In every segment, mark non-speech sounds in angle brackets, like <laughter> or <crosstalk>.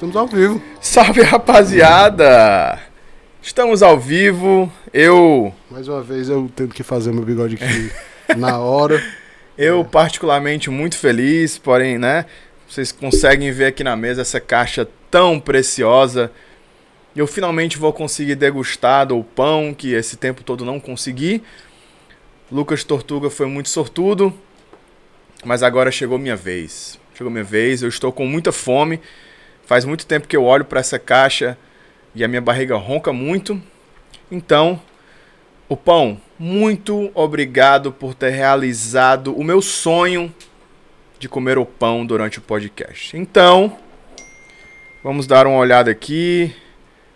Estamos ao vivo. Salve rapaziada! Estamos ao vivo. Eu. Mais uma vez eu tendo que fazer meu bigode aqui <laughs> na hora. Eu, particularmente, muito feliz, porém, né? Vocês conseguem ver aqui na mesa essa caixa tão preciosa. Eu finalmente vou conseguir degustar do pão que esse tempo todo não consegui. Lucas Tortuga foi muito sortudo, mas agora chegou minha vez. Chegou minha vez, eu estou com muita fome. Faz muito tempo que eu olho para essa caixa e a minha barriga ronca muito. Então, o pão, muito obrigado por ter realizado o meu sonho de comer o pão durante o podcast. Então, vamos dar uma olhada aqui.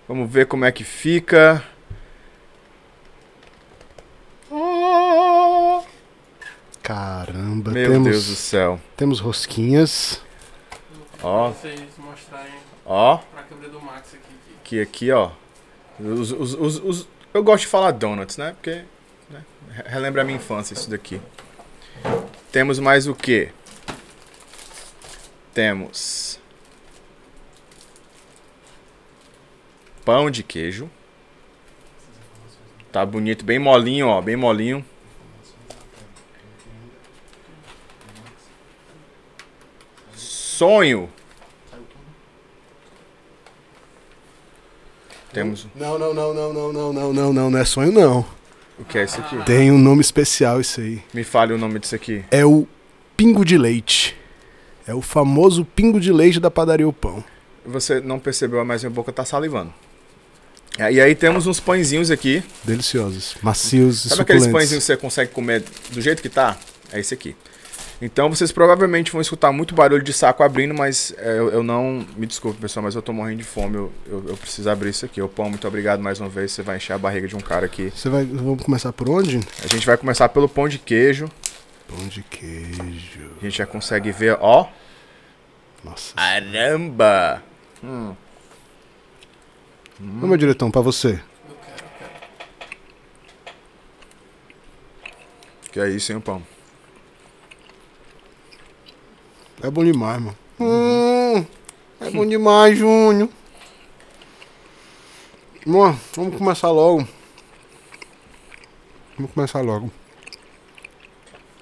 Vamos ver como é que fica. Caramba, Meu temos, Deus do céu. temos rosquinhas. Ó, mostrarem ó, pra câmera do Max aqui. que- aqui, ó. Os, os, os, os- eu gosto de falar donuts, né? Porque né, relembra a minha infância isso daqui. Temos mais o que? Temos pão de queijo. Tá bonito, bem molinho, ó, bem molinho. Sonho. Temos Não, não, não, não, não, não, não, não, não, não é sonho não. o que é isso aqui? Tem um nome especial isso aí. Me fale o nome disso aqui. É o pingo de leite. É o famoso pingo de leite da padaria O Pão. Você não percebeu, mas minha boca tá salivando. É, E aí temos uns pãezinhos aqui. Deliciosos, macios e Sabe aqueles pãezinhos que você consegue comer do jeito que tá? É esse aqui. Então vocês provavelmente vão escutar muito barulho de saco abrindo, mas é, eu, eu não. Me desculpe, pessoal, mas eu tô morrendo de fome. Eu, eu, eu preciso abrir isso aqui. O pão, muito obrigado mais uma vez. Você vai encher a barriga de um cara aqui. Você vai, vamos começar por onde? A gente vai começar pelo pão de queijo. Pão de queijo. A gente já consegue ver, ó. Nossa. Caramba! Hum. Ô, meu diretão, pra você. Que é isso, hein, pão? É bom demais, mano. Hum, é bom demais, Júnior. Bom, vamos começar logo. Vamos começar logo.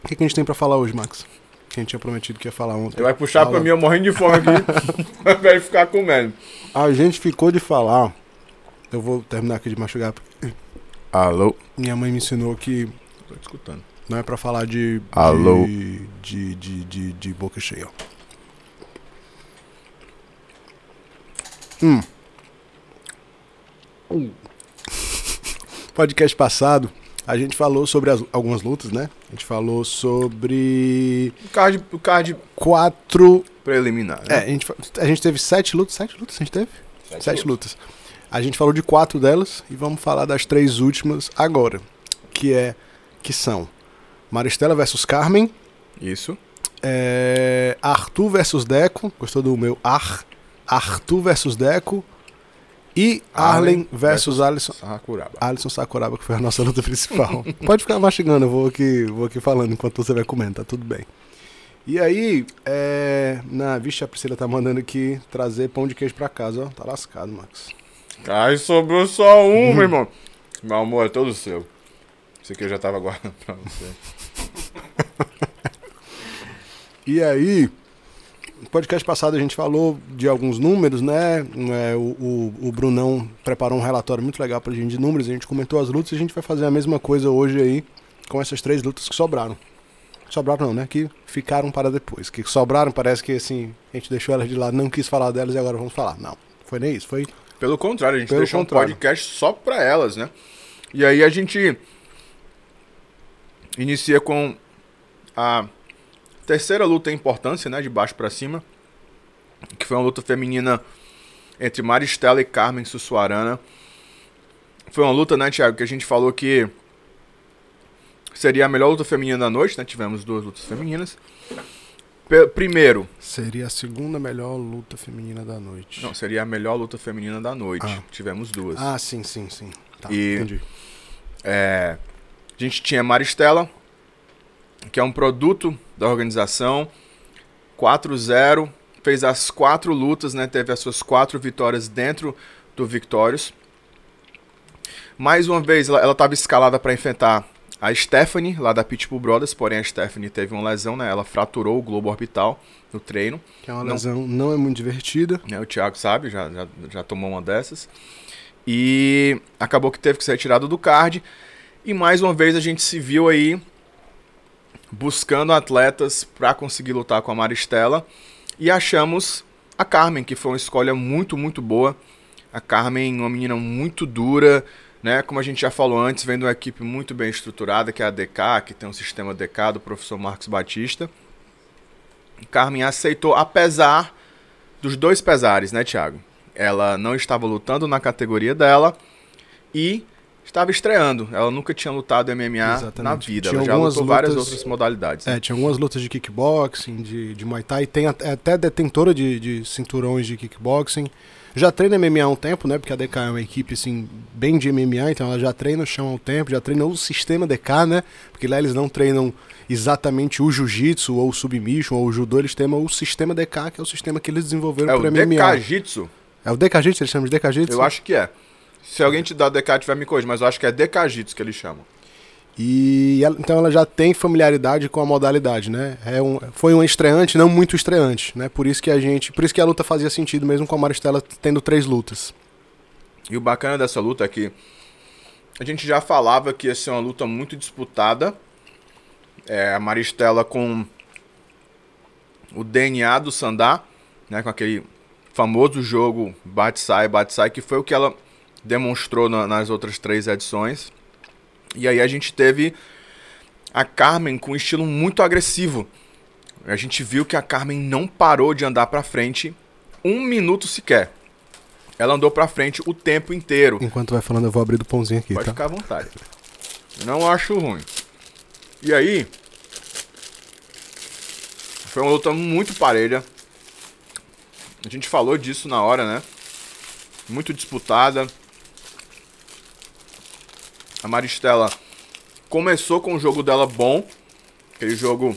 O que, que a gente tem pra falar hoje, Max? Que a gente tinha prometido que ia falar ontem. Você vai puxar Fala. pra mim, eu morrendo de fome aqui. <laughs> De ficar comendo. A gente ficou de falar. Eu vou terminar aqui de machucar. Alô? Minha mãe me ensinou que Tô te escutando. Não é pra falar de. Alô? De, de, de, de, de boca cheia. Hum. <laughs> Podcast passado, a gente falou sobre as- algumas lutas, né? A gente falou sobre O card, o card quatro. preliminar, É, né? a gente, a gente teve sete lutas. Sete lutas a gente teve? Sete, lutas. A gente falou de quatro delas e vamos falar das três últimas agora. Que é. Que são Maristela versus Carmen. Isso. É, Arthur versus Deco. Gostou do meu Ar? Arthur versus Deco. E Arlen Arlen versus Alisson. Sakuraba. Alisson Sakuraba, que foi a nossa luta principal. <laughs> Pode ficar mastigando, eu vou aqui, vou aqui falando enquanto você vai comendo, tá tudo bem. E aí, é. Na, vixe, a Priscila tá mandando aqui trazer pão de queijo pra casa, ó. Tá lascado, Max. Ai, sobrou só um, meu irmão. Meu amor, é todo seu. Esse aqui eu já tava guardando <laughs> pra você. E aí, no podcast passado a gente falou de alguns números, né? É, o, o, o Brunão preparou um relatório muito legal pra gente de números, a gente comentou as lutas e a gente vai fazer a mesma coisa hoje aí com essas três lutas que sobraram. Sobraram não, né? Que ficaram para depois. Que sobraram, parece que assim, a gente deixou elas de lado, não quis falar delas e agora vamos falar. Não, foi nem isso, foi Pelo contrário, a gente Pelo deixou contrário. um podcast só pra elas, né? E aí a gente inicia com a terceira luta em importância, né? De baixo pra cima. Que foi uma luta feminina entre Maristela e Carmen Sussuarana. Foi uma luta, né, Thiago, que a gente falou que seria a melhor luta feminina da noite, né? Tivemos duas lutas femininas. Pe- Primeiro, Seria a segunda melhor luta feminina da noite. não, seria a melhor luta feminina da noite. Ah. Tivemos duas. Ah, sim, sim, sim. Tá, E- entendi. É, a gente tinha Maristela, que é um produto da organização 4-0 fez as quatro lutas, né? Teve as suas quatro vitórias dentro do Victorious. Mais uma vez, ela estava escalada para enfrentar a Stephanie, lá da Pitbull Brothers, porém a Stephanie teve uma lesão, né? Ela fraturou o globo orbital no treino. Que é uma não, lesão não é muito divertida. Né, o Thiago sabe, já, já, já tomou uma dessas. E acabou que teve que ser retirado do card. E mais uma vez a gente se viu aí buscando atletas para conseguir lutar com a Maristela. E achamos a Carmen, que foi uma escolha muito, muito boa. A Carmen, uma menina muito dura, né? Como a gente já falou antes, vem de uma equipe muito bem estruturada, que é a DK, que tem um sistema DK do professor Marcos Batista. Carmen aceitou, apesar dos dois pesares, né, Thiago? Ela não estava lutando na categoria dela e estava estreando. Ela nunca tinha lutado MMA Exatamente. na vida. Tinha ela já lutou lutas, várias outras modalidades. É, tinha algumas lutas de kickboxing, de, de Muay Thai. Tem até, até detentora de, de cinturões de kickboxing. Já treina MMA há um tempo, né? Porque a DK é uma equipe, assim, bem de MMA, então ela já treina o chão há um tempo, já treina o sistema DK, né? Porque lá eles não treinam exatamente o jiu-jitsu ou o submission ou o judô, eles têm o sistema DK, que é o sistema que eles desenvolveram é para MMA. É o DK-jitsu? É o DK-jitsu, eles chamam de DK-jitsu? Eu acho que é. Se alguém te dá DK, tiver me corrigir, mas eu acho que é DK-jitsu que eles chamam. E ela, então ela já tem familiaridade com a modalidade, né? É um, foi um estreante, não muito estreante, né? Por isso que a gente, por isso que a luta fazia sentido mesmo com a Maristela tendo três lutas. E o bacana dessa luta é que a gente já falava que ia ser uma luta muito disputada. É, a Maristela com o DNA do Sandá, né? Com aquele famoso jogo bate-sai, bate-sai, que foi o que ela demonstrou na, nas outras três edições. E aí a gente teve a Carmen com um estilo muito agressivo. A gente viu que a Carmen não parou de andar para frente um minuto sequer. Ela andou para frente o tempo inteiro. Enquanto vai falando, eu vou abrir do pãozinho aqui, Pode tá? ficar à vontade. Não acho ruim. E aí, foi uma luta muito parelha. A gente falou disso na hora, né? Muito disputada. A Maristela começou com o jogo dela bom. Aquele jogo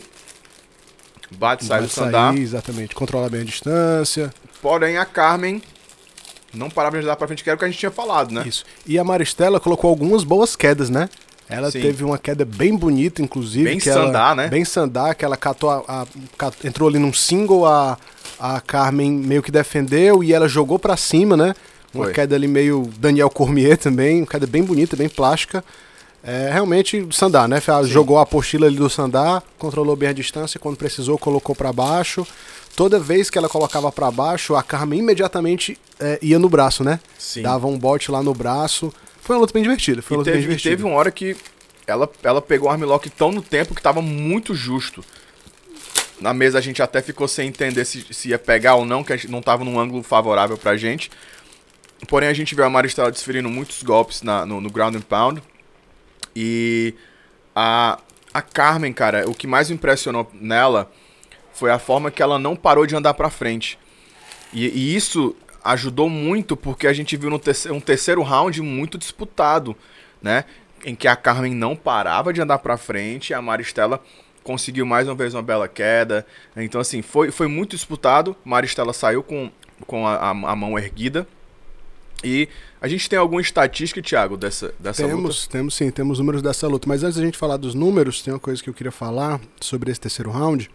bate, sai do sandar. Exatamente, controla bem a distância. Porém, a Carmen não parava de andar pra frente, que era o que a gente tinha falado, né? Isso. E a Maristela colocou algumas boas quedas, né? Ela Sim. teve uma queda bem bonita, inclusive. Bem sandar, ela, né? Bem sandar, que ela catou a, a, entrou ali num single, a, a Carmen meio que defendeu e ela jogou para cima, né? Uma Foi. queda ali meio Daniel Cormier também, uma queda bem bonita, bem plástica. É, realmente Sandar, né? Sim. Jogou a apostila ali do Sandar, controlou bem a distância, quando precisou colocou para baixo. Toda vez que ela colocava para baixo, a Carmen imediatamente é, ia no braço, né? Sim. Dava um bote lá no braço. Foi uma luta bem divertida. Foi uma luta teve, bem divertida. teve uma hora que ela, ela pegou o armlock tão no tempo que tava muito justo. Na mesa a gente até ficou sem entender se, se ia pegar ou não, que a gente não tava num ângulo favorável pra gente. Porém, a gente viu a Maristela desferindo muitos golpes na, no, no ground and pound. E a, a Carmen, cara, o que mais me impressionou nela foi a forma que ela não parou de andar para frente. E, e, isso ajudou muito porque a gente viu terceiro, um terceiro round muito disputado, né? Em que a Carmen não parava de andar para frente e a Maristela conseguiu mais uma vez uma bela queda. Então, assim, foi, foi muito disputado. Maristela saiu com, com a, a, a mão erguida e a gente tem alguma estatística, Thiago, dessa, dessa temos, luta? Temos sim, temos números dessa luta. Mas antes da gente falar dos números, tem uma coisa que eu queria falar sobre esse terceiro round.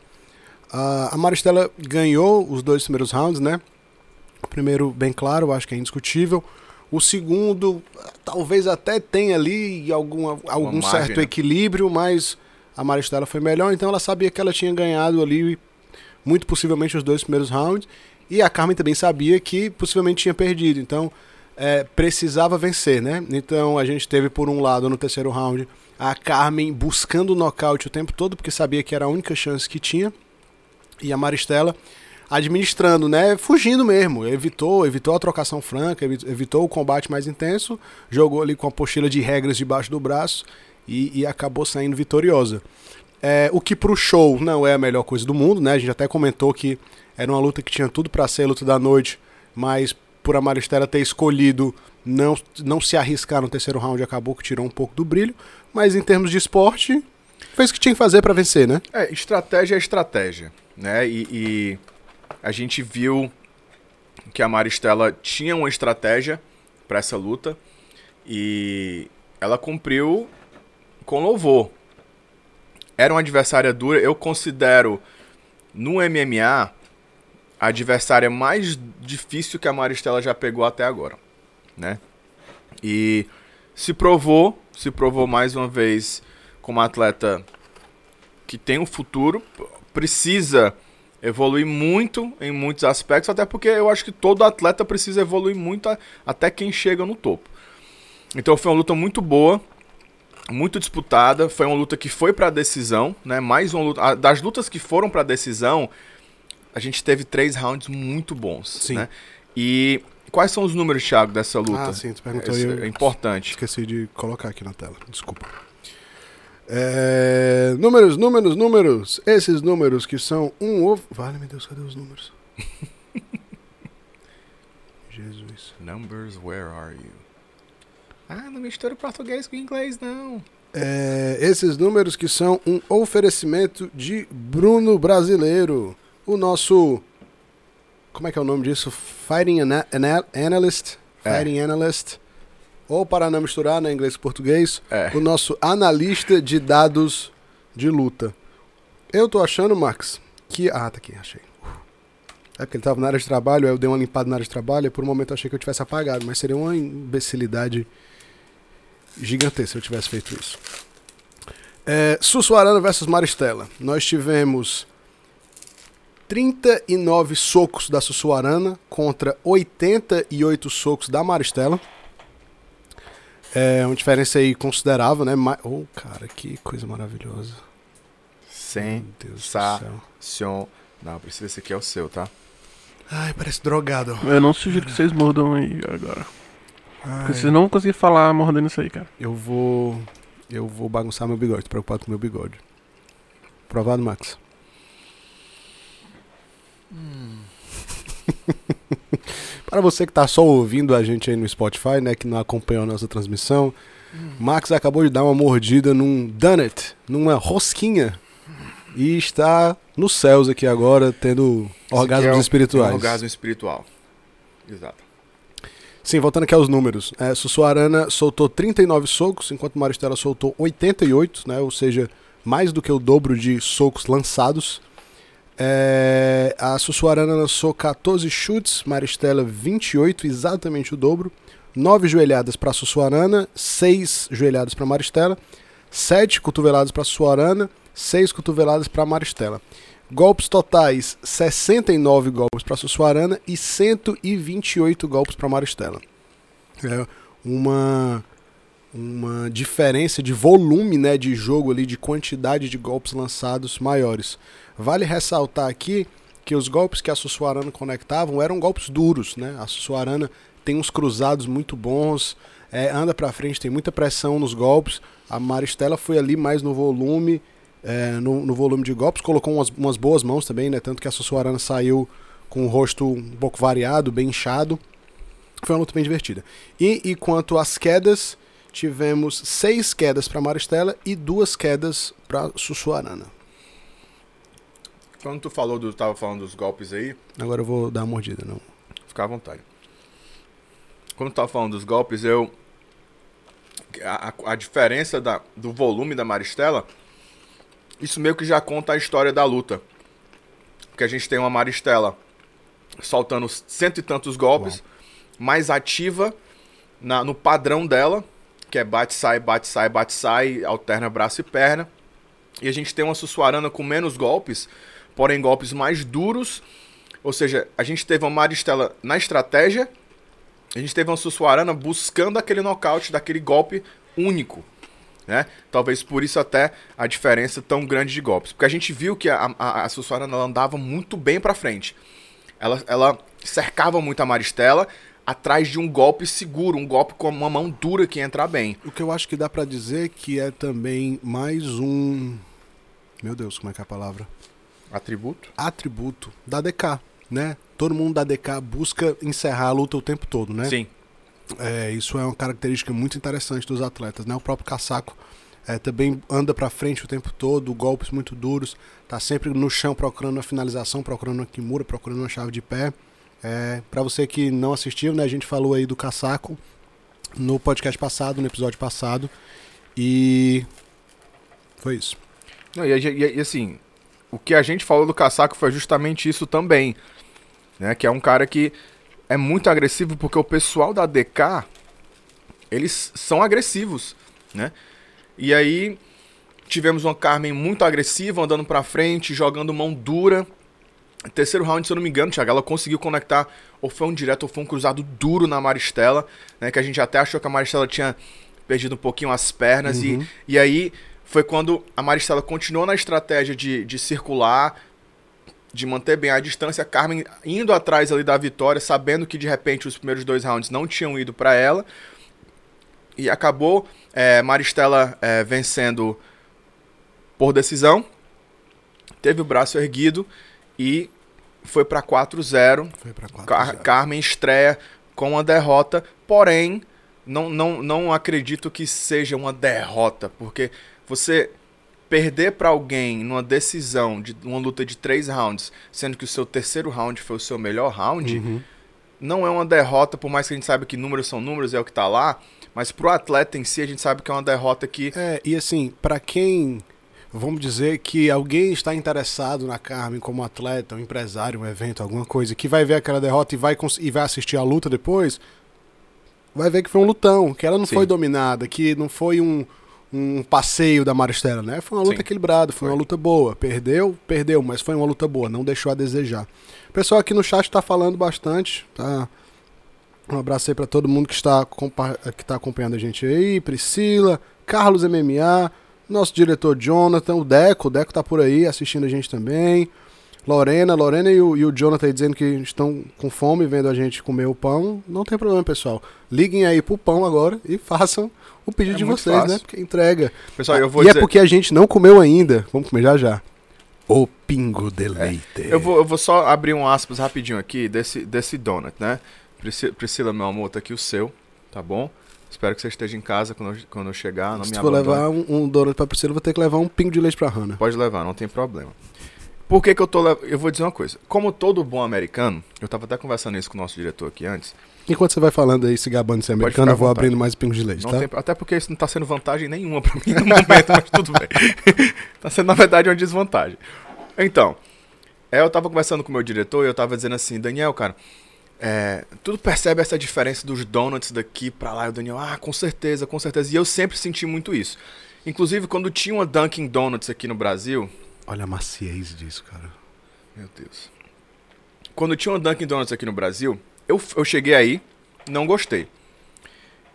Uh, a Maristela ganhou os dois primeiros rounds, né? O primeiro, bem claro, acho que é indiscutível. O segundo, talvez até tenha ali algum, algum margem, certo né? equilíbrio, mas a Maristela foi melhor, então ela sabia que ela tinha ganhado ali, muito possivelmente, os dois primeiros rounds. E a Carmen também sabia que possivelmente tinha perdido. Então, é, precisava vencer, né? Então a gente teve por um lado no terceiro round a Carmen buscando o nocaute o tempo todo, porque sabia que era a única chance que tinha. E a Maristela administrando, né? Fugindo mesmo. Evitou, evitou a trocação franca, evitou o combate mais intenso, jogou ali com a pochila de regras debaixo do braço e, e acabou saindo vitoriosa. É, o que pro show não é a melhor coisa do mundo, né? A gente até comentou que era uma luta que tinha tudo para ser a luta da noite, mas por a Maristela ter escolhido não, não se arriscar no terceiro round, acabou que tirou um pouco do brilho. Mas em termos de esporte, fez o que tinha que fazer para vencer, né? É, estratégia é estratégia, né? E, e, A gente viu que a Maristela tinha uma estratégia para essa luta e ela cumpriu com louvor. Era uma adversária dura, eu considero no MMA a adversária mais difícil que a Maristela já pegou até agora, né? E se provou, se provou mais uma vez como atleta que tem um futuro, precisa evoluir muito em muitos aspectos, até porque eu acho que todo atleta precisa evoluir muito a, até quem chega no topo. Então foi uma luta muito boa, muito disputada, foi uma luta que foi para decisão, né? Mais uma luta, a, das lutas que foram para decisão, a gente teve três rounds muito bons, Sim. né? E quais são os números, Thiago, dessa luta? Ah, sim, tu perguntou Esse eu é importante. esqueci de colocar aqui na tela. Desculpa. É, números, números, números. Esses números que são um ovo. Vale, meu Deus, cadê os números? <laughs> Jesus. Numbers, where are you? Ah, não mistura português com inglês, não. É, esses números que são um oferecimento de Bruno Brasileiro, o nosso. Como é que é o nome disso? Fighting ana ana Analyst. É. Fighting Analyst. Ou para não misturar, né, inglês e português, É. o nosso analista de dados de luta. Eu tô achando, Max, que. Ah, tá aqui, achei. É porque ele tava na área de trabalho, aí eu dei uma limpada na área de trabalho, e por um momento eu achei que eu tivesse apagado, mas seria uma imbecilidade gigantesca se eu tivesse feito isso. É, Sussuarana versus Maristela. Nós tivemos 39 socos da Sussuarana contra 88 socos da Maristela. É uma diferença aí considerável, né? Ma- Oh, cara, que coisa maravilhosa. Sensacional. Não, precisa esse aqui é o seu, tá? Ai, parece drogado. Eu não sugiro que vocês mordam aí agora. Ai, Porque vocês não vão conseguir falar mordendo isso aí, cara. eu vou. Eu vou bagunçar meu bigode, tô preocupado com meu bigode. Provado, Max? <laughs> Para você que tá só ouvindo a gente aí no Spotify, né, que não acompanhou a nossa transmissão, Max acabou de dar uma mordida num donut, numa rosquinha, e está nos céus aqui agora, tendo Esse orgasmos é o- espirituais. é um orgasmo espiritual. Exato. Sim, voltando aqui aos números. É, Sussuarana soltou 39 socos, enquanto Maristela soltou 88, né? Ou seja, mais do que o dobro de socos lançados. É, a Sussuarana lançou 14 chutes, Maristela 28, exatamente o dobro. 9 joelhadas para Sussuarana, 6 joelhadas para Maristela, 7 cotoveladas para Sussuarana, 6 cotoveladas para Maristela. Golpes totais: 69 golpes para Sussuarana e 128 golpes para Maristela. É uma uma diferença de volume, né, de jogo ali, de quantidade de golpes lançados maiores. Vale ressaltar aqui que os golpes que a Sussuarana conectavam eram golpes duros, né? A Sussuarana tem uns cruzados muito bons, é, anda pra frente, tem muita pressão nos golpes. A Maristela foi ali mais no volume, é, no, no volume de golpes, colocou umas, umas boas mãos também, né? Tanto que a Sussuarana saiu com o rosto um pouco variado, bem inchado. Foi uma luta bem divertida. E, e quanto às quedas, tivemos seis quedas para Maristela e duas quedas para Sussuarana. Quando tu falou do, tava falando dos golpes aí, Agora eu vou dar uma mordida, não. fica à vontade. Quando tu tava falando dos golpes, eu. A, a- diferença da, do volume da Maristela, isso meio que já conta a história da luta. Porque a gente tem uma Maristela soltando cento e tantos golpes, mais ativa na- no padrão dela, que é bate, sai, bate, sai, bate, sai, alterna braço e perna. E a gente tem uma Sussuarana com menos golpes, porém golpes mais duros. Ou seja, a gente teve uma Maristela na estratégia, a gente teve uma Sussuarana buscando aquele nocaute, daquele golpe único. Né? Talvez por isso até a diferença tão grande de golpes. Porque a gente viu que a, a, a andava muito bem pra frente. Ela, ela cercava muito a Maristela atrás de um golpe seguro, um golpe com uma mão dura que ia entrar bem. O que eu acho que dá pra dizer que é também mais um. Meu Deus, como é que é a palavra? Atributo? Atributo da DK, né? Todo mundo da DK busca encerrar a luta o tempo todo, né? Sim. É, isso é uma característica muito interessante dos atletas, né? O próprio Casaco É, também anda pra frente o tempo todo, golpes muito duros. Tá sempre no chão procurando uma finalização, procurando uma Kimura, procurando uma chave de pé. É, para você que não assistiu, né, a gente falou aí do Casaco no podcast passado, no episódio passado. E foi isso. Não, e, e- e, assim, o que a gente falou do Casaco foi justamente isso também. Né? Que é um cara que é muito agressivo, porque o pessoal da DK, eles são agressivos, né? E aí tivemos uma Carmen muito agressiva, andando pra frente, jogando mão dura. Terceiro round, se eu não me engano, Thiago, ela conseguiu conectar, ou foi um direto ou foi um cruzado duro na Maristela, né? Que a gente até achou que a Maristela tinha perdido um pouquinho as pernas. Uhum. E, e aí foi quando a Maristela continuou na estratégia de, de circular, de manter bem a distância, a Carmen indo atrás ali da vitória, sabendo que de repente os primeiros dois rounds não tinham ido para ela. E acabou é, Maristela é, vencendo por decisão. Teve o braço erguido e foi para 4-0. Foi pra 4 Car Carmen estreia com uma derrota, porém, não, não, não acredito que seja uma derrota, porque você perder para alguém numa decisão de uma luta de três rounds, sendo que o seu terceiro round foi o seu melhor round, Uhum. não é uma derrota, por mais que a gente saiba que números são números, é o que tá lá, mas pro atleta em si a gente sabe que é uma derrota que É, e assim, pra quem, vamos dizer que alguém está interessado na Carmen como atleta, um empresário, um evento, alguma coisa, que vai ver aquela derrota e vai, e vai assistir a luta depois, vai ver que foi um lutão, que ela não Sim. foi dominada, que não foi um, um passeio da Maristela, né? Foi uma luta Sim. equilibrada, foi, Foi. uma luta boa. Perdeu, perdeu, mas foi uma luta boa, não deixou a desejar. O pessoal aqui no chat tá falando bastante, tá? Um abraço aí pra todo mundo que está, que está acompanhando a gente aí. Priscila, Carlos MMA, nosso diretor Jonathan, o Deco, o Deco tá por aí assistindo a gente também. Lorena, Lorena e o, e o Jonathan aí dizendo que estão com fome vendo a gente comer o pão. Não tem problema, pessoal. Liguem aí pro pão agora e façam o pedido É de vocês, fácil. né? Porque entrega. Pessoal, eu vou e dizer... é porque a gente não comeu ainda. Vamos comer já já. O pingo de leite. Eu vou, eu vou só abrir um aspas rapidinho aqui desse, desse donut, né? Prisci- Priscila, meu amor, tá aqui o seu, tá bom? Espero que você esteja em casa quando eu, quando eu chegar. Não Se me for abandone. levar um, um donut pra Priscila, eu vou ter que levar um pingo de leite pra Hannah. Pode levar, não tem problema. Por que, que eu tô lev- Eu vou dizer uma coisa. Como todo bom americano, eu tava até conversando isso com o nosso diretor aqui antes. Enquanto você vai falando aí, se gabando de ser Pode americano, eu vou abrindo mais pingos de leite, Não tá? tem- até porque isso não tá sendo vantagem nenhuma pra mim no momento, mas tudo bem. <laughs> tá sendo, na verdade, uma desvantagem. Então, é, eu tava conversando com o meu diretor e eu tava dizendo assim, Daniel, cara, é, tudo percebe essa diferença dos donuts daqui pra lá? E o Daniel, ah, com certeza, com certeza. E eu sempre senti muito isso. Inclusive, quando tinha uma Dunkin' Donuts aqui no Brasil, Olha a maciez disso, cara. meu Deus. Quando tinha uma Dunkin' Donuts aqui no Brasil, eu, eu cheguei aí, não gostei.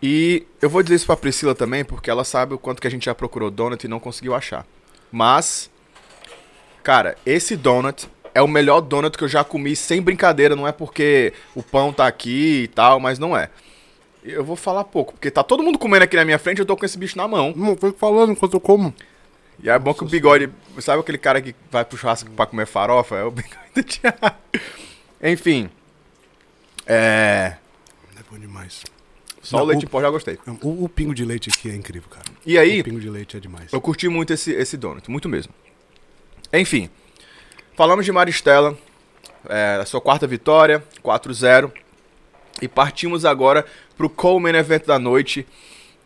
E eu vou dizer isso pra Priscila também, porque ela sabe o quanto que a gente já procurou donut e não conseguiu achar. Mas, cara, esse donut é o melhor donut que eu já comi sem brincadeira. Não é porque o pão tá aqui e tal, mas não é. Eu vou falar pouco, porque tá todo mundo comendo aqui na minha frente e eu tô com esse bicho na mão. Não, foi falando enquanto eu como. E é bom que o bigode. Sabe aquele cara que vai pro churrasco pra comer farofa? É o <laughs> bigode do Thiago. Enfim. É. É bom demais. Só Não, o leite o- em pó já gostei. O, o pingo de leite aqui é incrível, cara. E aí, O pingo de leite é demais. eu curti muito esse, esse donut, muito mesmo. Enfim. Falamos de Maristela. É, a sua quarta vitória, 4-0. E partimos agora pro Coleman Event da noite.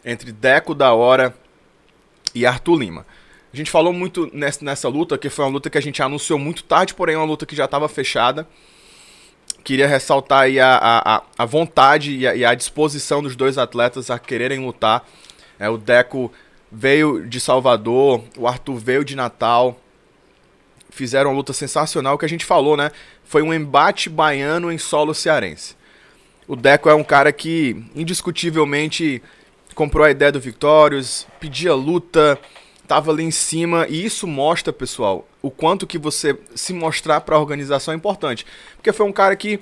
Entre Deco da Hora e Arthur Lima. A gente falou muito nessa, nessa luta, que foi uma luta que a gente anunciou muito tarde, porém uma luta que já estava fechada. Queria ressaltar aí a, a, a- a vontade e a, e a disposição dos dois atletas a quererem lutar. É, o Deco veio de Salvador, o Arthur veio de Natal. Fizeram uma luta sensacional, que a gente falou, né? Foi um embate baiano em solo cearense. O Deco é um cara que, indiscutivelmente, comprou a ideia do Victorious, pedia luta, tava ali em cima, e isso mostra, pessoal, o quanto que você se mostrar para a organização é importante. Porque foi um cara que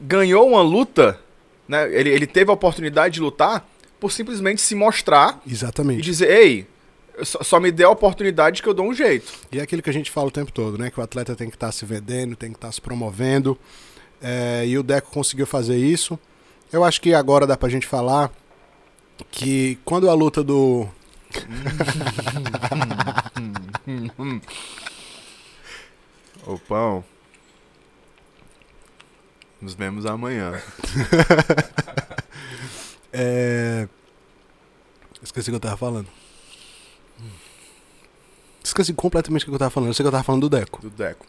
ganhou uma luta, né? Ele, ele teve a oportunidade de lutar por simplesmente se mostrar e Exatamente. dizer, ei, só, só me dê a oportunidade que eu dou um jeito. E é aquilo que a gente fala o tempo todo, né? Que o atleta tem que estar se vendendo, tem que estar se promovendo. É, e o Deco conseguiu fazer isso. Eu acho que agora dá pra gente falar que quando a luta do <laughs> Ô pão. Nos vemos amanhã. <laughs> É... Esqueci o que eu tava falando. Esqueci completamente o que eu tava falando. Eu sei que eu tava falando do Deco. Do Deco.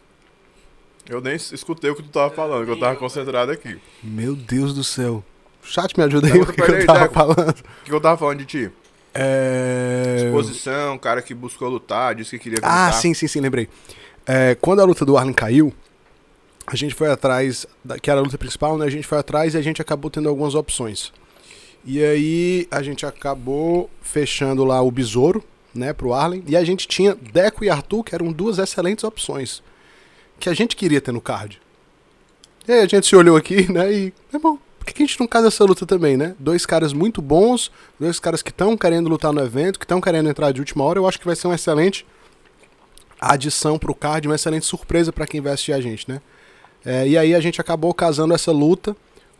Eu nem escutei o que tu tava falando, que eu tava concentrado aqui. Meu Deus do céu. Chat, me ajuda aí o que, que eu tava Deco. falando. O que eu tava falando de ti? É... Exposição, cara que buscou lutar, disse que queria Ah, lutar. sim, sim, sim, lembrei. É, quando a luta do Arlen caiu, a gente foi atrás, da- que era a luta principal, né? A gente foi atrás e a gente acabou tendo algumas opções. E aí a gente acabou fechando lá o Besouro, né, pro Arlen. E a gente tinha Deco e Arthur, que eram duas excelentes opções. Que a gente queria ter no card. E aí a gente se olhou aqui, né, e... É bom, por que a gente não casa essa luta também, né? Dois caras muito bons, dois caras que estão querendo lutar no evento, que estão querendo entrar de última hora. Eu acho que vai ser um excelente adição pro card, uma excelente surpresa para quem vai a gente, né? É, e aí a gente acabou casando essa luta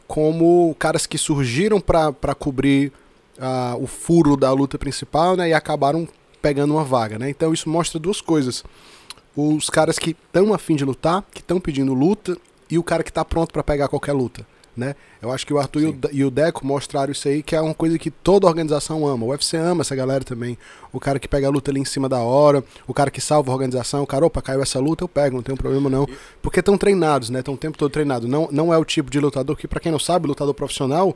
como caras que surgiram para cobrir ah, o furo da luta principal, né? E acabaram pegando uma vaga, né? Então isso mostra duas coisas. Os caras que estão afim de lutar, que estão pedindo luta, e o cara que tá pronto para pegar qualquer luta, né? Eu acho que o Arthur e o, Sim. E o Deco mostraram isso aí, que é uma coisa que toda organização ama. O UFC ama essa galera também. O cara que pega a luta ali em cima da hora, o cara que salva a organização, o cara, opa, caiu essa luta, eu pego, não tem problema não. Porque estão treinados, né? Estão o tempo todo treinados. Não, não é o tipo de lutador que, pra quem não sabe, lutador profissional,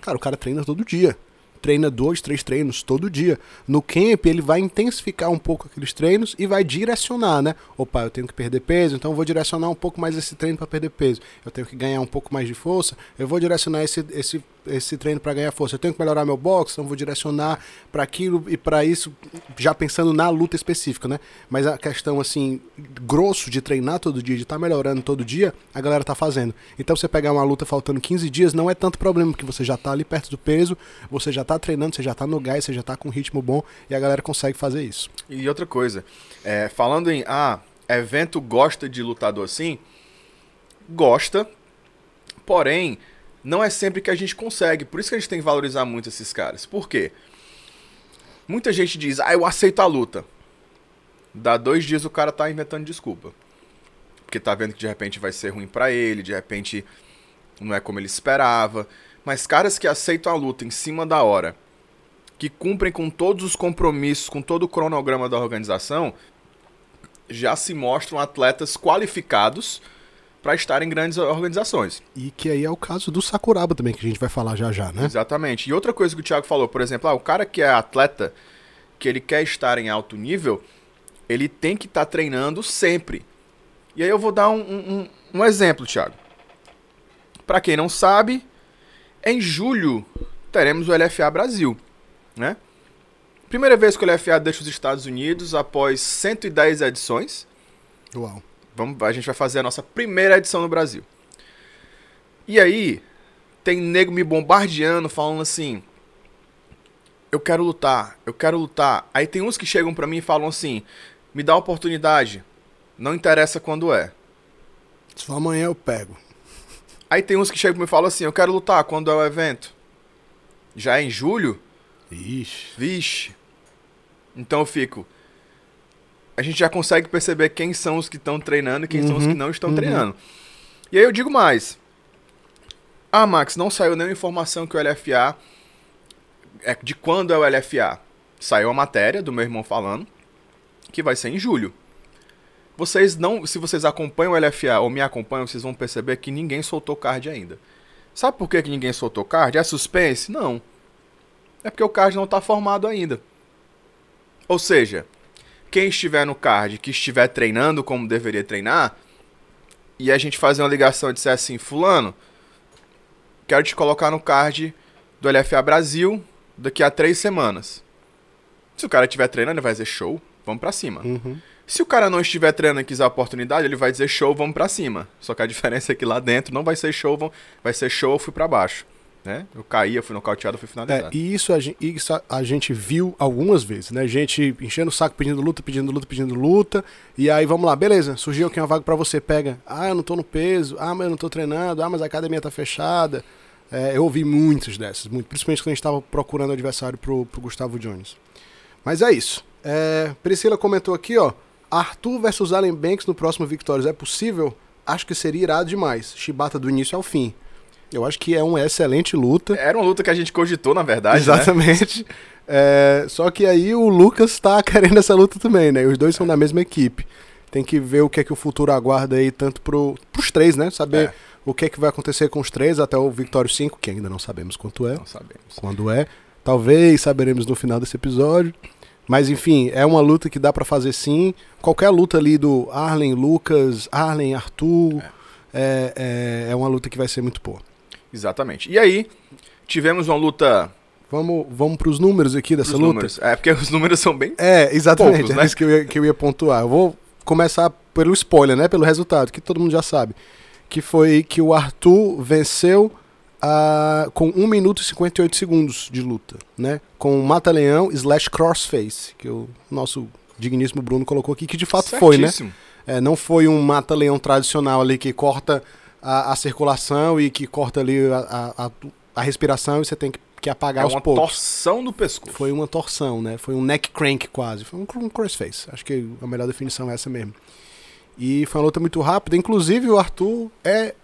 cara, o cara treina todo dia. Treina dois, três treinos todo dia. No camp, ele vai intensificar um pouco aqueles treinos e vai direcionar, né? Opa, eu tenho que perder peso, então eu vou direcionar um pouco mais esse treino para perder peso. Eu tenho que ganhar um pouco mais de força, eu vou direcionar esse, esse, esse treino para ganhar força. Eu tenho que melhorar meu boxe, então vou direcionar para aquilo e para isso, já pensando na luta específica, né? Mas a questão, assim, grosso de treinar todo dia, de estar melhorando todo dia, a galera tá fazendo. Então você pegar uma luta faltando 15 dias não é tanto problema, porque você já tá ali perto do peso, você já tá treinando, você já tá no gás, você já tá com um ritmo bom e a galera consegue fazer isso. E outra coisa, é, falando em, ah, evento gosta de lutador assim, gosta, porém, não é sempre que a gente consegue. Por isso que a gente tem que valorizar muito esses caras. Por quê? Muita gente diz, ah, eu aceito a luta. Dá dois dias o cara tá inventando desculpa. Porque tá vendo que de repente vai ser ruim pra ele, de repente não é como ele esperava. Mas caras que aceitam a luta em cima da hora, que cumprem com todos os compromissos, com todo o cronograma da organização, já se mostram atletas qualificados para estar em grandes organizações. E que aí é o caso do Sakuraba também, que a gente vai falar já já, né? Exatamente. E outra coisa que o Thiago falou, por exemplo, ah, o cara que é atleta, que ele quer estar em alto nível, ele tem que estar treinando sempre. E aí eu vou dar um, um- um- um exemplo, Thiago. Para quem não sabe, em julho teremos o LFA Brasil, né? Primeira vez que o LFA deixa os Estados Unidos após 110 edições. Uau. Vamos, a gente vai fazer a nossa primeira edição no Brasil. E aí, tem nego me bombardeando, falando assim: Eu quero lutar, eu quero lutar. Aí tem uns que chegam pra mim e falam assim: Me dá oportunidade. Não interessa quando é. Só amanhã eu pego. Aí tem uns que chegam e falam assim: Eu quero lutar quando é o evento. Já é em julho? Ixi. Vixe. Então eu fico. A gente já consegue perceber quem são os que estão treinando e quem são os que não estão uhum. treinando. E aí eu digo mais. Ah, Max, não saiu nenhuma informação que o LFA. É, de quando é o LFA? Saiu a matéria do meu irmão falando que vai ser em julho. Vocês não. Se vocês acompanham o LFA ou me acompanham, vocês vão perceber que ninguém soltou card ainda. Sabe por que, que ninguém soltou card? É suspense? Não. É porque o card não está formado ainda. Ou seja, quem estiver no card, que estiver treinando como deveria treinar, e a gente fazer uma ligação e disser assim, fulano, quero te colocar no card do LFA Brasil daqui a três semanas. Se o cara estiver treinando, ele vai dizer show, vamos pra cima. Uhum. Se o cara não estiver treinando e quiser a oportunidade, ele vai dizer show, vamos pra cima. Só que a <laughs> diferença é que lá dentro não vai ser show, vão- vai ser show, eu fui pra baixo. Né? Eu caí, eu fui nocauteado, fui É, finalizado. e isso a, gente, isso a- gente viu algumas vezes, né? Gente enchendo o saco pedindo luta, pedindo luta, pedindo luta. E aí, vamos lá, beleza, surgiu aqui uma vaga pra você, pega. Ah, eu não tô no peso. Ah, mas eu não tô treinando. Ah, mas a academia tá fechada. É, eu ouvi muitas dessas, muito, principalmente quando a gente tava procurando adversário pro, pro Gustavo Jones. Mas é isso. É, Priscila comentou aqui, ó. Arthur versus Allen Banks no próximo Victórios é possível? Acho que seria irado demais. Chibata do início ao fim. Eu acho que é uma excelente luta. Era uma luta que a gente cogitou, na verdade. né? Exatamente. <laughs> É, só que aí o Lucas tá <laughs> querendo essa luta também, né? Os dois são da mesma equipe. Tem que ver o que é que o futuro aguarda aí, tanto pro, pros três, né? Saber É. o que é que vai acontecer com os três até o Victório 5, que ainda não sabemos quanto é. Não sabemos. Quando é. Talvez saberemos no final desse episódio. Mas enfim, é uma luta que dá pra fazer sim. Qualquer luta ali do Arlen, Lucas, Arlen, Arthur, é, é, é uma luta que vai ser muito boa. Exatamente. E aí, tivemos uma luta. Vamos, vamos pros números aqui dessa Dos luta. números. É, porque <laughs> os números são bem. É, exatamente. Poucos, é né? isso que eu, ia, que eu ia pontuar. Eu vou começar pelo spoiler, né? Pelo resultado, que todo mundo já sabe. Que foi que o Arthur venceu ah, com 1 minuto e 58 segundos de luta, né? Com o Mata-Leão slash Crossface, que o nosso digníssimo Bruno colocou aqui, que de fato foi, né? certíssimo. É, não foi um mata-leão tradicional ali que corta a, a circulação e que corta ali a, a, a- respiração e você tem que, que apagar É uma poucos. torção do pescoço. Foi uma torção, né? Foi um neck crank quase. Foi um, um crossface. Acho que a melhor definição é essa mesmo. E foi uma luta muito rápida. Inclusive, o Arthur é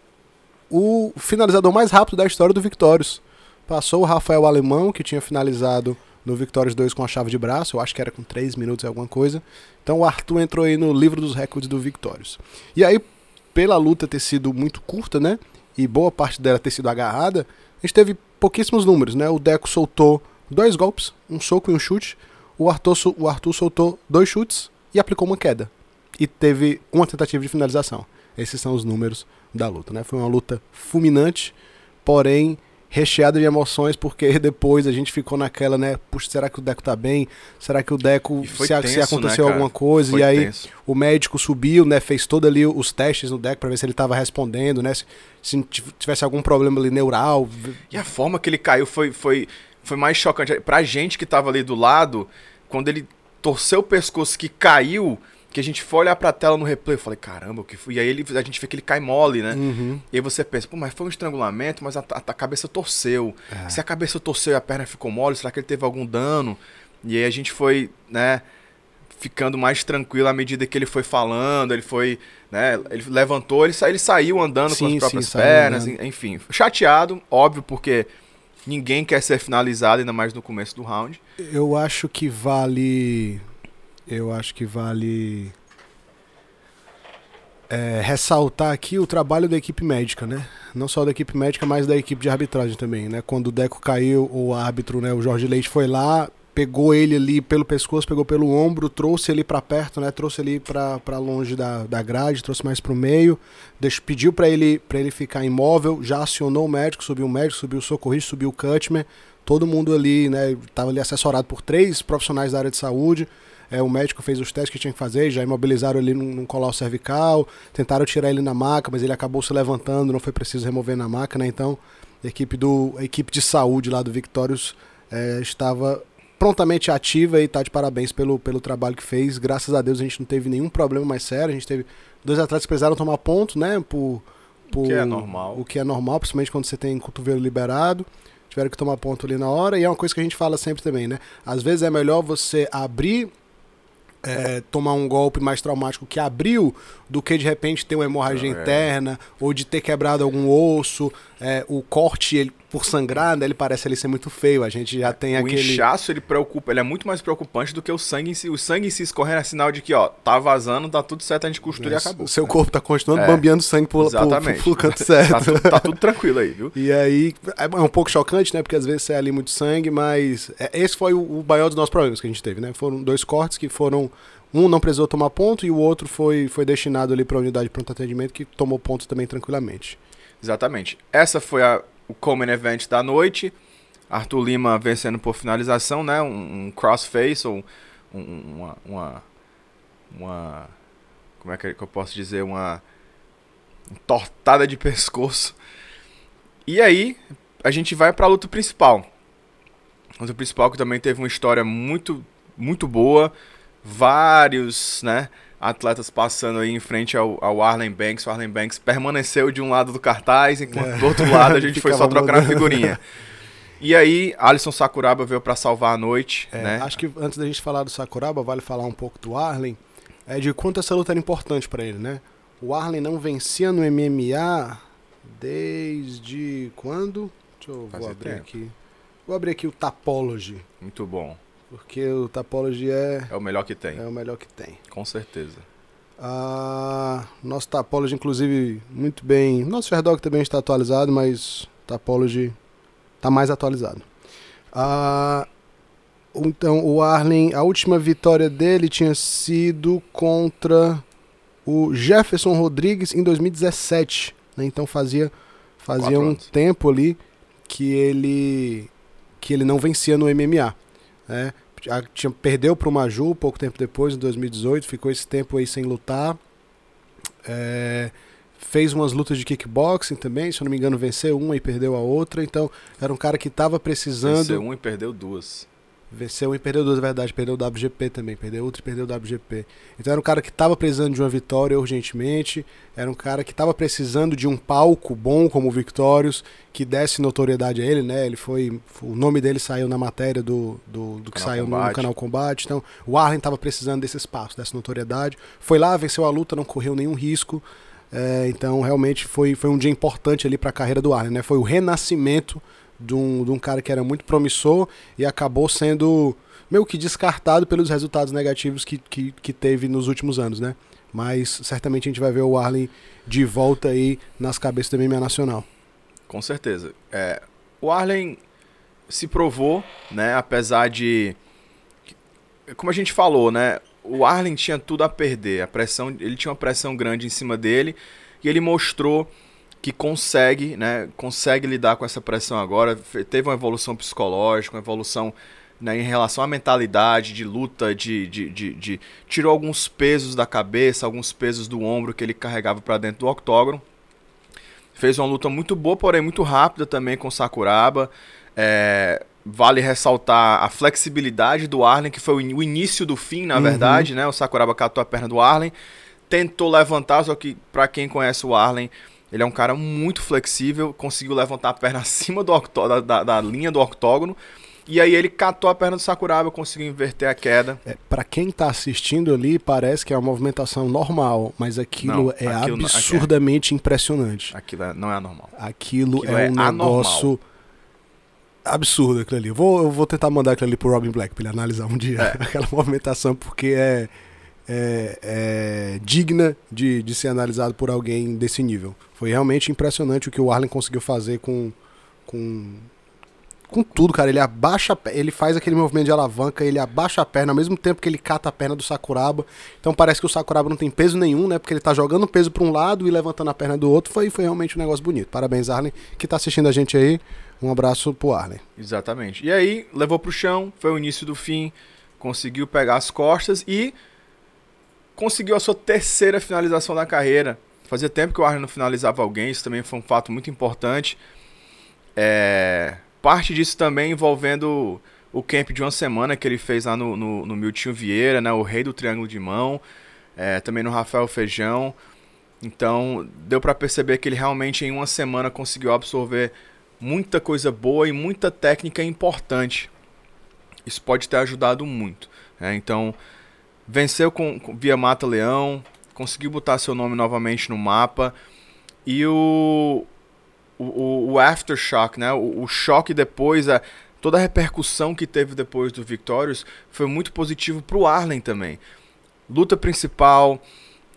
o finalizador mais rápido da história do Victorious. Passou o Rafael Alemão, que tinha finalizado no Victorious 2 com a chave de braço. Eu acho que era com 3 minutos e alguma coisa. Então o Arthur entrou aí no livro dos recordes do Victorious. E aí, pela luta ter sido muito curta, né? E boa parte dela ter sido agarrada, a gente teve pouquíssimos números, né? O Deco soltou dois golpes, um soco e um chute. O Arthur, o Arthur soltou dois chutes e aplicou uma queda. E teve uma tentativa de finalização. Esses são os números da luta, né? Foi uma luta fulminante, porém recheada de emoções, porque <laughs> depois a gente ficou naquela, né? Puxa, será que o Deco tá bem? Será que o Deco, se, a- se tenso, aconteceu né, alguma coisa? Foi e aí tenso. o médico subiu, né? Fez todo ali os testes no Deco para ver se ele tava respondendo, né? Se, se tivesse algum problema ali neural. E a forma que ele caiu foi, foi, foi mais chocante. Pra gente que tava ali do lado, quando ele torceu o pescoço que caiu, que a gente foi olhar pra tela no replay, eu falei, caramba, o que foi? E aí ele, a gente vê que ele cai mole, né? Uhum. E aí você pensa, pô, mas foi um estrangulamento, mas a, a- a cabeça torceu. Se a cabeça torceu e a perna ficou mole, será que ele teve algum dano? E aí a gente foi, né, ficando mais tranquilo à medida que ele foi falando, ele foi, né, ele levantou, ele, sa- ele saiu andando com Sim, as sim, próprias saiu pernas, enfim. Chateado, óbvio, porque ninguém quer ser finalizado, ainda mais no começo do round. Eu acho que vale. Eu acho que vale. é, ressaltar aqui o trabalho da equipe médica, né? Não só da equipe médica, mas da equipe de arbitragem também, né? Quando o Deco caiu, o árbitro, né, o Jorge Leite foi lá, pegou ele ali pelo pescoço, pegou pelo ombro, trouxe ele pra perto, né? Trouxe ele pra longe da, da grade, trouxe mais pro meio, deixou, pediu pra ele para ele ficar imóvel, já acionou o médico, subiu o médico, subiu o socorrista, subiu o cutman, todo mundo ali, né, tava ali assessorado por três profissionais da área de saúde. É, o médico fez os testes que tinha que fazer, já imobilizaram ele num, num colar cervical, tentaram tirar ele na maca, mas ele acabou se levantando, não foi preciso remover na maca, né? Então, a equipe, do, a equipe de saúde lá do Victorious é, estava prontamente ativa e tá de parabéns pelo, pelo trabalho que fez. Graças a Deus a gente não teve nenhum problema mais sério. A gente teve dois atletas que precisaram tomar ponto, né? Por, por- que é normal. O que é normal, principalmente quando você tem cotovelo liberado. Tiveram que tomar ponto ali na hora. E é uma coisa que a gente fala sempre também, né? Às vezes é melhor você abrir. É, tomar um golpe mais traumático que abriu do que de repente ter uma hemorragia É. interna ou de ter quebrado algum osso, é, o corte ele, por sangrar, né, ele parece ali ser muito feio. A gente já tem o aquele inchaço, ele preocupa, ele é muito mais preocupante do que o sangue em si. O sangue em si escorrendo é sinal de que, ó, tá vazando, tá tudo certo, a gente costura e acabou. O seu corpo tá continuando É. bambeando sangue por, Exatamente. por, canto <laughs> certo. Tá tudo, tá tudo tranquilo aí, viu? E aí, é um pouco chocante, né? Porque às vezes sai ali muito sangue, mas é- esse foi o, o maior dos nossos problemas que a gente teve, né? Foram dois cortes que foram. Um não precisou tomar ponto e o outro foi, foi destinado ali para a unidade de pronto atendimento que tomou ponto também tranquilamente. Exatamente. Essa foi a, o Common Event da noite. Arthur Lima vencendo por finalização, né? Um, um crossface ou um- uma, uma. Uma. Como é que eu posso dizer? Uma. Tortada de pescoço. E aí, a gente vai pra luta principal. A luta principal que também teve uma história muito, muito boa. Vários, né? Atletas passando aí em frente ao, ao Arlen Banks. O Arlen Banks permaneceu de um lado do cartaz, enquanto É. do outro lado a gente <laughs> foi só trocar a figurinha. E aí, Alisson Sakuraba veio pra salvar a noite, É, né? Acho que antes da gente falar do Sakuraba, vale falar um pouco do Arlen, é de quanto essa luta era importante pra ele, né? O Arlen não vencia no MMA desde quando? Deixa eu vou abrir tempo. aqui. Vou abrir aqui o Tapology, Muito bom. Porque o Tapology é, É o melhor que tem, é o melhor que tem. com certeza. Ah, nosso Tapology, inclusive, muito bem. Nosso Sherdog também está atualizado, mas Tapology está mais atualizado. Ah, então, o Arlen, a última vitória dele tinha sido contra o Jefferson Rodrigues em 2017. né? Então fazia, fazia Quatro um anos. tempo ali que ele que ele não vencia no MMA. Né? Tinha, perdeu para o Maju pouco tempo depois, em 2018, ficou esse tempo aí sem lutar. É, fez umas lutas de kickboxing também, se eu não me engano, venceu uma e perdeu a outra. Então, era um cara que estava precisando. Venceu um e perdeu duas. Venceu um e perdeu duas, é verdade. Perdeu o WGP também. Perdeu outro e perdeu o WGP. Então era um cara que estava precisando de uma vitória urgentemente. Era um cara que estava precisando de um palco bom como o Victorious, que desse notoriedade a ele, né? Ele foi. O nome dele saiu na matéria do, do, do que Canal saiu no, Combate. canal Combate. Então o Arlen estava precisando desse espaço, dessa notoriedade. Foi lá, venceu a luta, não correu nenhum risco. É, então realmente foi, foi um dia importante ali para a carreira do Arlen, né? Foi o renascimento de um, de um cara que era muito promissor e acabou sendo meio que descartado pelos resultados negativos que, que, que teve nos últimos anos, né? Mas certamente a gente vai ver o Arlen de volta aí nas cabeças do MMA Nacional. Com certeza. É, o Arlen se provou, né? Apesar de. Como a gente falou, né? O Arlen tinha tudo a perder. A pressão, ele tinha uma pressão grande em cima dele. E ele mostrou que consegue, né? Consegue lidar com essa pressão agora. Teve uma evolução psicológica, uma evolução né, em relação à mentalidade de luta, de, de, de, de- tirou alguns pesos da cabeça, alguns pesos do ombro que ele carregava para dentro do octógono. Fez uma luta muito boa, porém muito rápida também com o Sakuraba. É, vale ressaltar a flexibilidade do Arlen, que foi o início do fim, na Uhum. verdade, né? O Sakuraba catou a perna do Arlen, tentou levantar, só que para quem conhece o Arlen, ele é um cara muito flexível, conseguiu levantar a perna <laughs> acima do da, da- da linha do octógono. E aí ele catou a perna do Sakuraba, conseguiu inverter a queda. É, para quem tá assistindo ali, parece que é uma movimentação normal, mas aquilo Não, é aquilo não- absurdamente impressionante. Aquilo é- não é normal. Aquilo, Aquilo é, é um negócio absurdo aquilo ali. Eu vou, eu vou tentar mandar aquilo ali pro Robin Black pra ele analisar um dia É. <laughs> aquela movimentação, porque é, é, é digna de, de ser analisado por alguém desse nível. Foi realmente impressionante o que o Arlen conseguiu fazer com, com, com tudo, cara. Ele abaixa, ele faz aquele movimento de alavanca, ele abaixa a perna ao mesmo tempo que ele cata a perna do Sakuraba. Então parece que o Sakuraba não tem peso nenhum, né? Porque ele tá jogando peso pra um lado e levantando a perna do outro. Foi, foi realmente um negócio bonito. Parabéns, Arlen, que tá assistindo a gente aí. Um abraço pro Arlen. Exatamente. E aí, levou pro chão, foi o início do fim, conseguiu pegar as costas e conseguiu a sua terceira finalização da carreira. Fazia tempo que o Arlen não finalizava alguém, isso também foi um fato muito importante. É, parte disso também envolvendo o camp de uma semana que ele fez lá no, no, no Miltinho Vieira, né, o rei do triângulo de mão, é, também no Rafael Feijão. Então, deu para perceber que ele realmente em uma semana conseguiu absorver muita coisa boa e muita técnica importante. Isso pode ter ajudado muito. né? Então, venceu com, com- via Mata Leão, conseguiu botar seu nome novamente no mapa. E o, o, o, aftershock, né? o, o choque depois, a, toda a repercussão que teve depois do Victorious foi muito positivo para o Arlen também. Luta principal,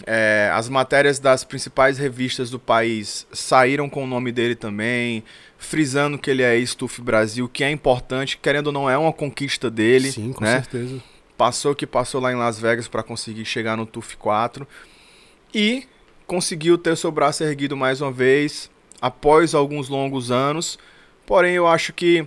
é, as matérias das principais revistas do país saíram com o nome dele também, frisando que ele é ex-TUF Brasil, que é importante, querendo ou não, é uma conquista dele. Sim, com né? certeza. Passou o que passou lá em Las Vegas para conseguir chegar no TUF 4 e conseguiu ter seu braço erguido mais uma vez após alguns longos anos. Porém, eu acho que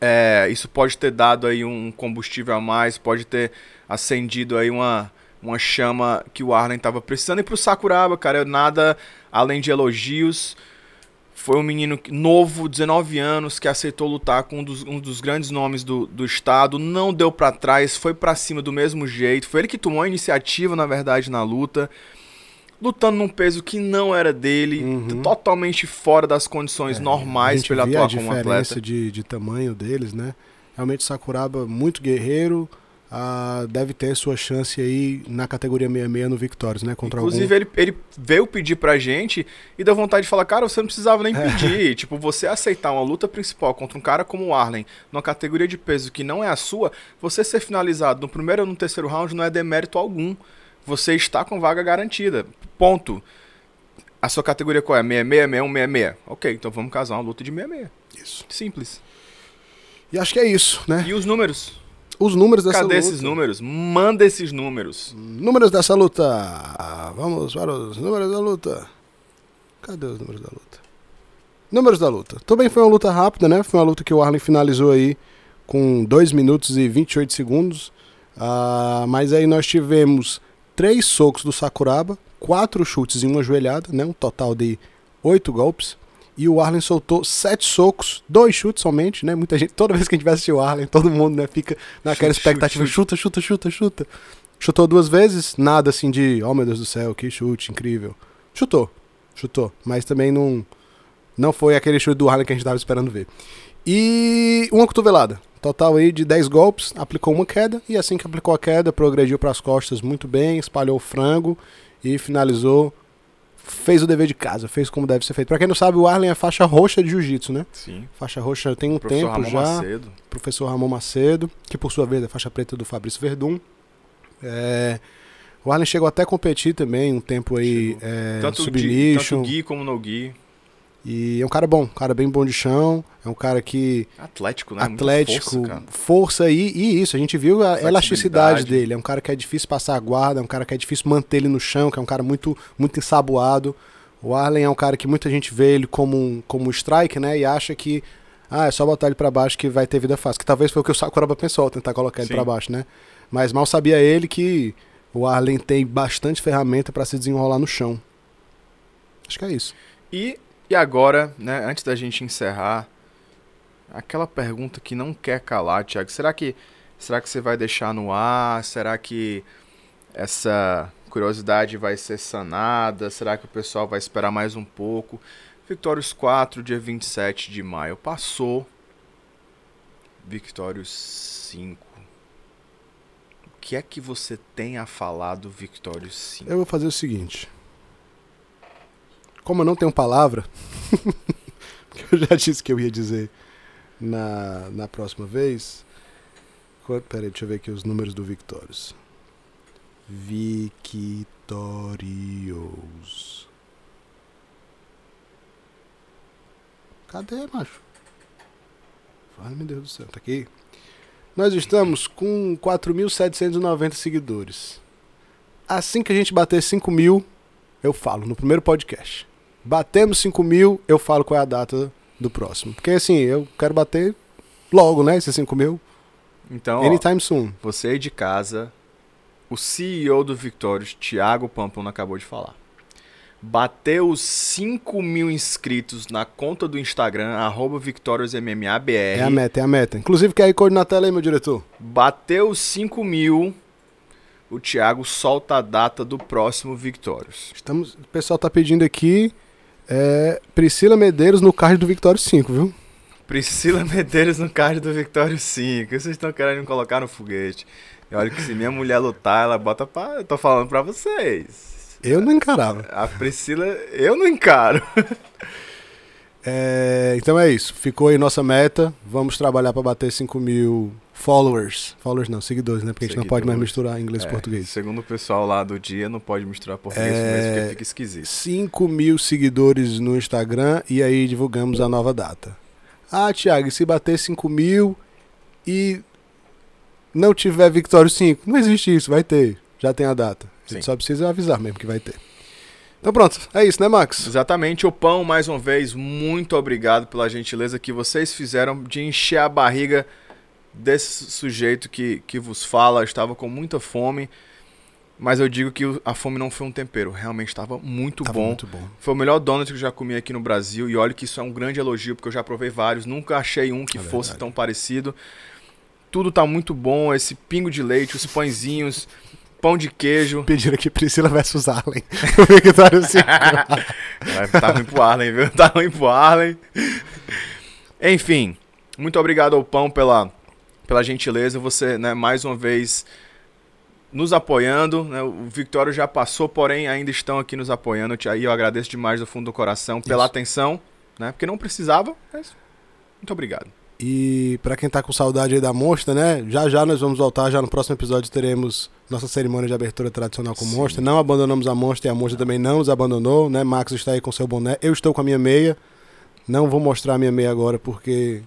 é, isso pode ter dado aí um combustível a mais, pode ter acendido aí uma, uma chama que o Arlen estava precisando. E pro Sakuraba, cara, nada além de elogios. Foi um menino novo, 19 anos, que aceitou lutar com um dos, um dos grandes nomes do, do estado. Não deu pra trás, foi pra cima do mesmo jeito. Foi ele que tomou a iniciativa, na verdade, na luta. Lutando num peso que não era dele, Uhum. totalmente fora das condições É, a normais para ele atuar a como diferença atleta. de, de tamanho deles, né? Realmente Sakuraba muito guerreiro, ah, deve ter sua chance aí na categoria 66 no Victorious, né? Contra Inclusive, ele, ele veio pedir pra gente e deu vontade de falar, cara, você não precisava nem É. pedir. <laughs> tipo, você aceitar uma luta principal contra um cara como o Arlen, numa categoria de peso que não é a sua, você ser finalizado no primeiro ou no terceiro round não é demérito algum. Você está com vaga garantida. Ponto. A sua categoria qual é? 66, 61, 66. Ok, então vamos casar uma luta de 66. algum. Isso. Simples. E acho que é isso, né? E os números? Os números dessa Cadê luta. esses números? Manda esses números. Números dessa luta. Vamos para os números da luta. Cadê os números da luta? Números da luta. Também foi uma luta rápida, né? Foi uma luta que o Arlen finalizou aí com 2 minutos e 28 segundos. Ah, mas aí nós tivemos três socos do Sakuraba, quatro chutes e uma joelhada, né? Um total de oito golpes. E o Arlen soltou sete socos, dois chutes somente, né? Muita gente, toda vez que a gente vai assistir o Arlen, todo mundo né, fica naquela Chute, expectativa, chute, chuta, chuta, chuta, chuta. Chutou duas vezes, nada assim de, oh meu Deus do céu, que chute incrível. Chutou, chutou, mas também não não foi aquele chute do Arlen que a gente estava esperando ver. E uma cotovelada, total aí de 10 golpes, aplicou uma queda e assim que aplicou a queda, progrediu para as costas muito bem, espalhou o frango e finalizou fez o dever de casa, fez como deve ser feito. Pra quem não sabe, o Arlen é faixa roxa de jiu-jitsu, né? Sim. Faixa roxa tem um Professor tempo Ramon já Macedo. professor Ramon Macedo, que por sua vez é faixa preta do Fabrício Verdun. É, o Arlen chegou até a competir também um tempo aí é, Tanto, Gui, submission. tanto Gui como no Gui. E é um cara bom, um cara bem bom de chão, é um cara que Atlético, né? Muita atlético, força, cara. força e, e isso, a gente viu a elasticidade dele, é um cara que é difícil passar a guarda, é um cara que é difícil manter ele no chão, que é um cara muito muito ensaboado. O Arlen é um cara que muita gente vê ele como um, como um strike, né, e acha que ah, é só botar ele pra baixo que vai ter vida fácil, que talvez foi o que o Sakuraba pensou tentar colocar ele pra baixo, né? Mas mal sabia ele que o Arlen tem bastante ferramenta pra se desenrolar no chão. Acho que é isso. E, e agora, né, antes da gente encerrar, aquela pergunta que não quer calar, Thiago. Será que, será que você vai deixar no ar? Será que essa curiosidade vai ser sanada? Será que o pessoal vai esperar mais um pouco? Victórios 4, dia 27 de maio. Passou. Victórios 5. O que é que você tem a falar do Victórios 5? Eu vou fazer o seguinte. Como eu não tenho palavra, <laughs> eu já disse que eu ia dizer na, na próxima vez. Peraí, deixa eu ver aqui os números do Victorious. Victorious. Cadê, macho? Ai, meu Deus do céu, tá aqui. Nós estamos com 4.790 seguidores. Assim que a gente bater 5 mil, eu falo no primeiro podcast. Batemos 5 mil, eu falo qual é a data do próximo. Porque assim, eu quero bater logo, né? Esses 5 mil. Então, ó, Anytime soon. Você aí de casa, o CEO do Victorious, Thiago Pampona, acabou de falar. Bateu os 5 mil inscritos na conta do Instagram, arroba VictoriousMMABR. É a meta, é a meta. Inclusive, quer ir code na tela aí, meu diretor? Bateu os 5 mil, o Thiago solta a data do próximo Victorious. Estamos, o pessoal tá pedindo aqui é, Priscila Medeiros no card do Victório 5, viu? Priscila Medeiros no card do Victorious 5. Vocês estão querendo me colocar no foguete. E olha que se minha mulher lutar, ela bota pra... Eu tô falando pra vocês. Eu não encarava. A Priscila, eu não encaro. É, então é isso. Ficou aí nossa meta. Vamos trabalhar para bater 5 mil followers. Followers não, seguidores, né? Porque a gente não pode mais Seguidores. misturar inglês e É, português. Segundo o pessoal lá do dia, não pode misturar português É, mesmo, porque fica esquisito. 5 mil seguidores no Instagram e aí divulgamos a nova data. Ah, Thiago, e se bater 5 mil e não tiver Victório 5? Não existe isso, vai ter. Já tem a data. A gente Sim. só precisa avisar mesmo que vai ter. Então pronto, é isso, né, Max? Exatamente, o pão, mais uma vez, muito obrigado pela gentileza que vocês fizeram de encher a barriga desse sujeito que, que vos fala. Eu estava com muita fome, mas eu digo que a fome não foi um tempero, realmente estava muito Tava bom. muito bom. Foi o melhor donut que eu já comi aqui no Brasil. E olha que isso é um grande elogio, porque eu já provei vários. Nunca achei um que É fosse verdade. tão parecido. Tudo tá muito bom. Esse pingo de leite, os pãezinhos. <laughs> pão de queijo. Pediram aqui Priscila versus Arlen. <laughs> O Victório 5. Vai, Tá ruim pro Arlen, viu? Tá ruim pro Arlen. Enfim, muito obrigado ao Pão pela, pela gentileza. Você, né, mais uma vez nos apoiando. Né? O Victório já passou, porém ainda estão aqui nos apoiando. Aí eu agradeço demais do fundo do coração pela Isso. atenção, né? Porque não precisava, mas muito obrigado. E pra quem tá com saudade aí da Monstra, né? Já já nós vamos voltar, já no próximo episódio teremos nossa cerimônia de abertura tradicional com Sim. Monstra. Não abandonamos a Monstra e a Monstra também não nos abandonou, né? Max está aí com seu boné, eu estou com a minha meia. Não vou mostrar a minha meia agora porque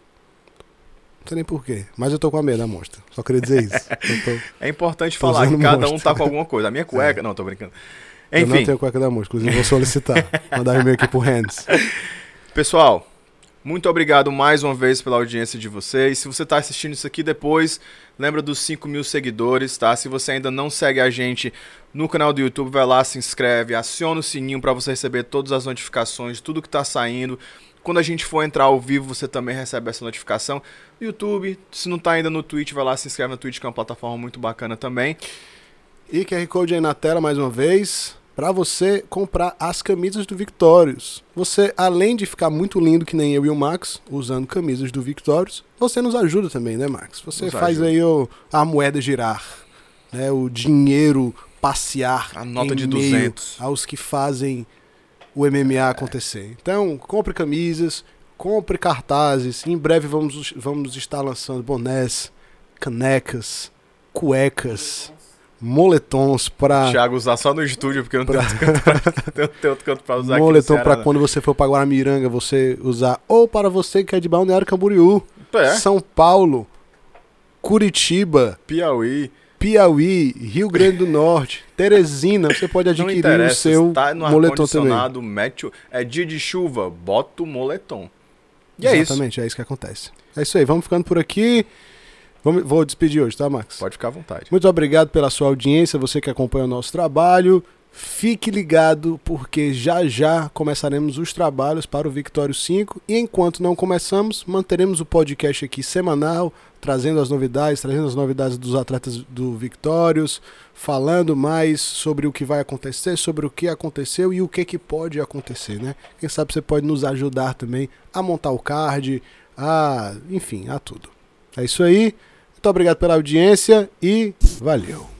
sei nem porquê, mas eu tô com a meia da Monstra. Só queria dizer isso. <laughs> Tô... É importante falar que cada um Monster. tá com alguma coisa. A minha <laughs> cueca. Não, tô brincando. eu não Enfim, tenho cueca da Monstra, inclusive vou solicitar. <laughs> Mandar um e-mail aqui pro Hands. Pessoal, muito obrigado mais uma vez pela audiência de vocês. Se você está assistindo isso aqui depois, lembra dos 5 mil seguidores, tá? Se você ainda não segue a gente no canal do YouTube, vai lá, se inscreve, aciona o sininho para você receber todas as notificações, tudo que está saindo. Quando a gente for entrar ao vivo, você também recebe essa notificação. YouTube, se não tá ainda no Twitch, vai lá, se inscreve no Twitch, que é uma plataforma muito bacana também. E QR Code aí na tela mais uma vez, para você comprar as camisas do Victorious. Você, além de ficar muito lindo que nem eu e o Max, usando camisas do Victorious, você nos ajuda também, né, Max? Você Nos faz ajuda. aí o, a moeda girar, né, o dinheiro passear A nota de meio 200. aos que fazem o MMA acontecer. Então, compre camisas, compre cartazes. Em breve vamos, vamos estar lançando bonés, canecas, cuecas, moletons para Thiago, usar só no estúdio, porque não Pra- <laughs> tenho outro canto pra usar moletom para quando você for para Guaramiranga você usar ou para você que é de Balneário Camboriú, É, São Paulo, Curitiba, Piauí. Piauí, Rio Grande do Norte, Teresina, você pode adquirir o seu tá no moletom também. mete. É dia de chuva, bota o moletom. E é isso. Exatamente, é isso que acontece. É isso aí, vamos ficando por aqui. Vamos, vou despedir hoje, tá, Max? Pode ficar à vontade. Muito obrigado pela sua audiência, você que acompanha o nosso trabalho. Fique ligado, porque já já começaremos os trabalhos para o Victório 5. E enquanto não começamos, manteremos o podcast aqui semanal, trazendo as novidades, trazendo as novidades dos atletas do Victórios, falando mais sobre o que vai acontecer, sobre o que aconteceu e o que, que pode acontecer, né? Quem sabe você pode nos ajudar também a montar o card, a. enfim, a tudo. É isso aí. Muito obrigado pela audiência e valeu!